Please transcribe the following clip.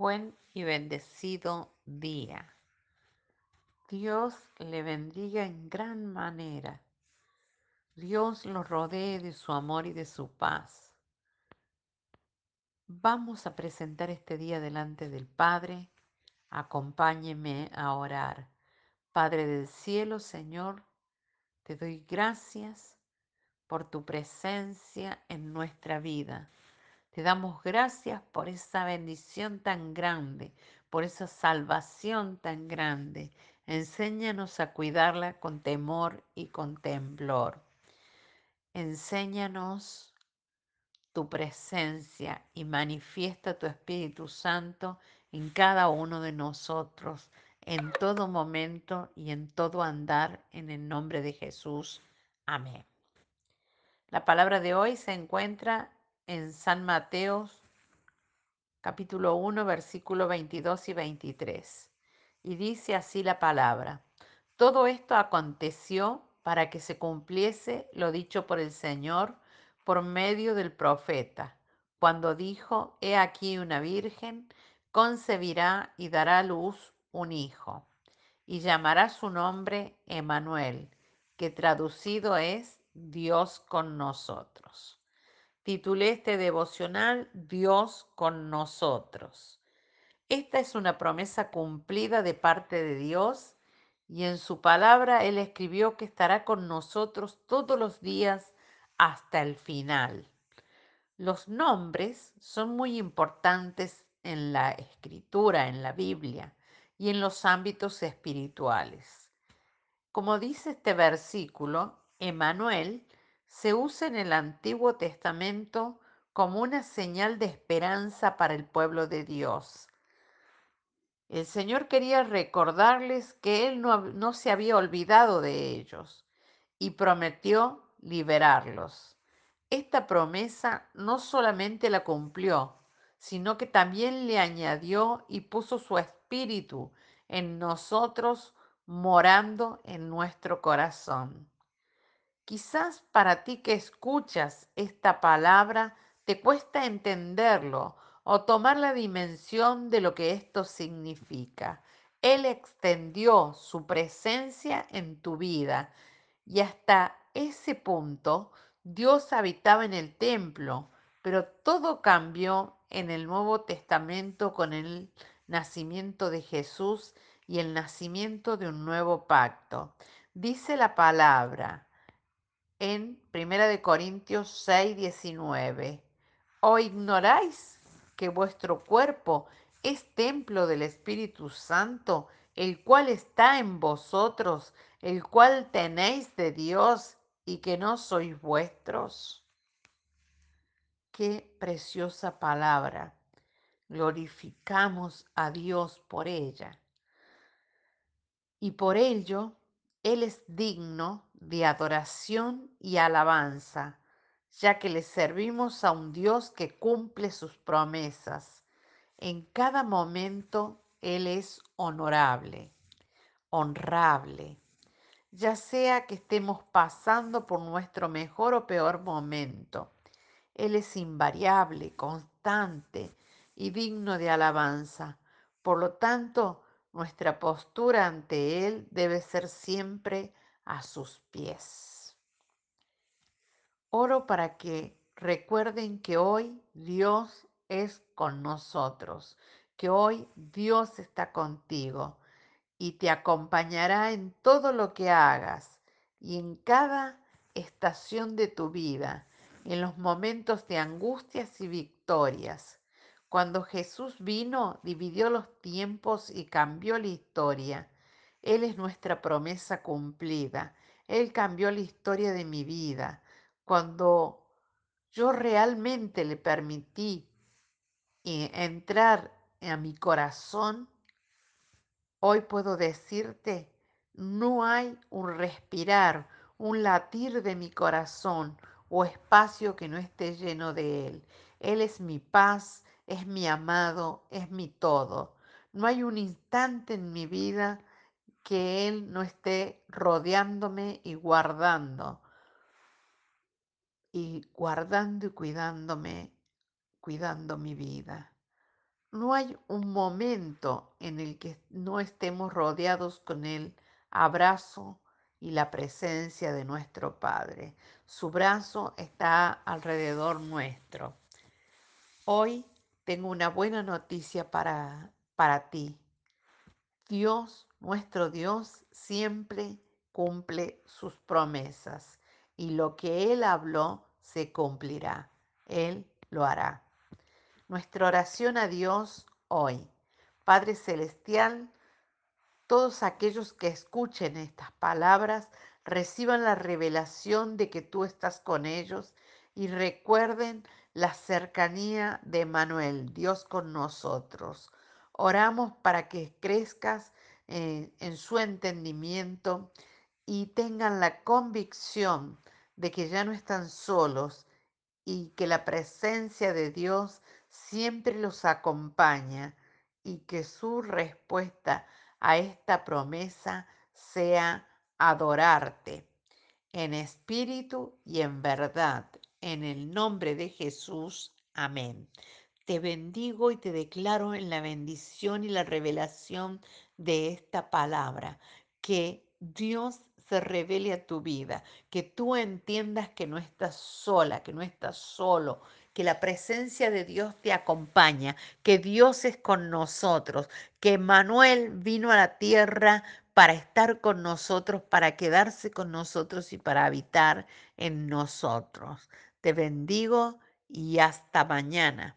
Buen y bendecido día. Dios le bendiga en gran manera. Dios lo rodee de su amor y de su paz. Vamos a presentar este día delante del Padre. Acompáñeme a orar. Padre del cielo, Señor, te doy gracias por tu presencia en nuestra vida. Te damos gracias por esa bendición tan grande, por esa salvación tan grande. Enséñanos a cuidarla con temor y con temblor. Enséñanos tu presencia y manifiesta tu Espíritu Santo en cada uno de nosotros, en todo momento y en todo andar, en el nombre de Jesús. Amén. La palabra de hoy se encuentra en San Mateo capítulo 1, versículo 22 y 23. Y dice así la palabra. Todo esto aconteció para que se cumpliese lo dicho por el Señor por medio del profeta, cuando dijo, He aquí una virgen concebirá y dará a luz un hijo, y llamará su nombre Emanuel, que traducido es Dios con nosotros. Titulé este devocional Dios con nosotros. Esta es una promesa cumplida de parte de Dios y en su palabra Él escribió que estará con nosotros todos los días hasta el final. Los nombres son muy importantes en la escritura, en la Biblia y en los ámbitos espirituales. Como dice este versículo, Emanuel se usa en el Antiguo Testamento como una señal de esperanza para el pueblo de Dios. El Señor quería recordarles que Él no, se había olvidado de ellos y prometió liberarlos. Esta promesa no solamente la cumplió, sino que también le añadió y puso su espíritu en nosotros, morando en nuestro corazón. Quizás para ti que escuchas esta palabra te cuesta entenderlo o tomar la dimensión de lo que esto significa. Él extendió su presencia en tu vida y hasta ese punto Dios habitaba en el templo, pero todo cambió en el Nuevo Testamento con el nacimiento de Jesús y el nacimiento de un nuevo pacto. Dice la palabra, en 1 Corintios 6, 19. ¿O ignoráis que vuestro cuerpo es templo del Espíritu Santo, el cual está en vosotros, el cual tenéis de Dios y que no sois vuestros? Qué preciosa palabra. Glorificamos a Dios por ella. Y por ello, Él es digno de adoración y alabanza, ya que le servimos a un Dios que cumple sus promesas. En cada momento Él es honorable, honrable, ya sea que estemos pasando por nuestro mejor o peor momento. Él es invariable, constante y digno de alabanza. Por lo tanto, nuestra postura ante Él debe ser siempre a sus pies. Oro para que recuerden que hoy Dios es con nosotros, que hoy Dios está contigo y te acompañará en todo lo que hagas y en cada estación de tu vida, en los momentos de angustias y victorias. Cuando Jesús vino, dividió los tiempos y cambió la historia. Él es nuestra promesa cumplida. Él cambió la historia de mi vida. Cuando yo realmente le permití eh, entrar a mi corazón, hoy puedo decirte, no hay un respirar, un latir de mi corazón o espacio que no esté lleno de Él. Él es mi paz, es mi amado, es mi todo. No hay un instante en mi vida que Él no esté rodeándome y guardando. Y guardando y cuidándome, cuidando mi vida. No hay un momento en el que no estemos rodeados con el abrazo y la presencia de nuestro Padre. Su brazo está alrededor nuestro. Hoy tengo una buena noticia para, para ti. Dios, nuestro Dios, siempre cumple sus promesas y lo que Él habló se cumplirá. Él lo hará. Nuestra oración a Dios hoy. Padre Celestial, todos aquellos que escuchen estas palabras reciban la revelación de que tú estás con ellos y recuerden la cercanía de Manuel, Dios con nosotros. Oramos para que crezcas eh, en su entendimiento y tengan la convicción de que ya no están solos y que la presencia de Dios siempre los acompaña y que su respuesta a esta promesa sea adorarte en espíritu y en verdad. En el nombre de Jesús. Amén. Te bendigo y te declaro en la bendición y la revelación de esta palabra, que Dios se revele a tu vida, que tú entiendas que no estás sola, que no estás solo, que la presencia de Dios te acompaña, que Dios es con nosotros, que Manuel vino a la tierra para estar con nosotros, para quedarse con nosotros y para habitar en nosotros. Te bendigo y hasta mañana.